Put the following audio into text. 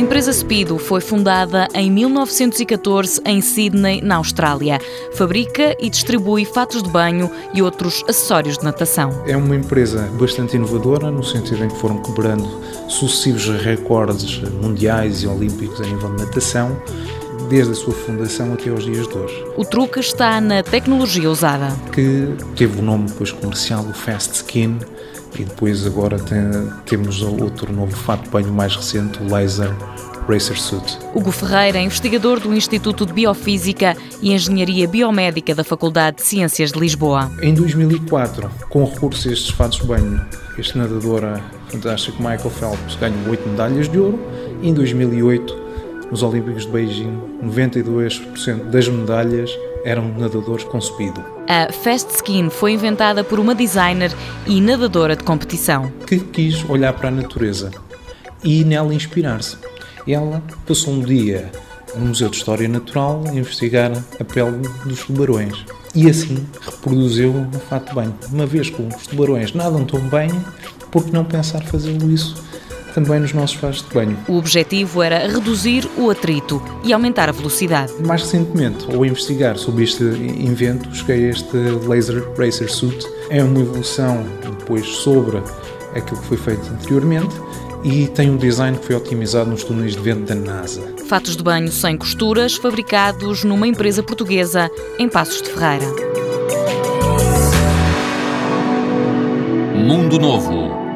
empresa Speedo foi fundada em 1914 em Sydney, na Austrália. Fabrica e distribui fatos de banho e outros acessórios de natação. É uma empresa bastante inovadora, no sentido em que foram quebrando sucessivos recordes mundiais e olímpicos a nível de natação desde a sua fundação até aos dias de hoje. O truque está na tecnologia usada. Que teve o nome depois comercial, o Fast Skin, e depois agora tem, temos outro novo fato de banho mais recente, o Laser Racer Suit. Hugo Ferreira, investigador do Instituto de Biofísica e Engenharia Biomédica da Faculdade de Ciências de Lisboa. Em 2004, com recurso a estes fatos de banho, este nadador fantástico Michael Phelps ganhou 8 medalhas de ouro. Em 2008, nos Olímpicos de Beijing, 92% das medalhas eram de nadadores com speedo. A Fast Skin foi inventada por uma designer e nadadora de competição. Que quis olhar para a natureza e nela inspirar-se. Ela passou um dia no Museu de História Natural a investigar a pele dos tubarões. E assim reproduziu o fato de banho. Uma vez que os tubarões nadam tão bem, por que não pensar fazê-lo isso também nos nossos fatos de banho. O objetivo era reduzir o atrito e aumentar a velocidade. Mais recentemente, ao investigar sobre este invento, cheguei a este Laser Racer Suit. É uma evolução depois sobre aquilo que foi feito anteriormente e tem um design que foi otimizado nos túneis de vento da NASA. Fatos de banho sem costuras, fabricados numa empresa portuguesa em Passos de Ferreira. Mundo Novo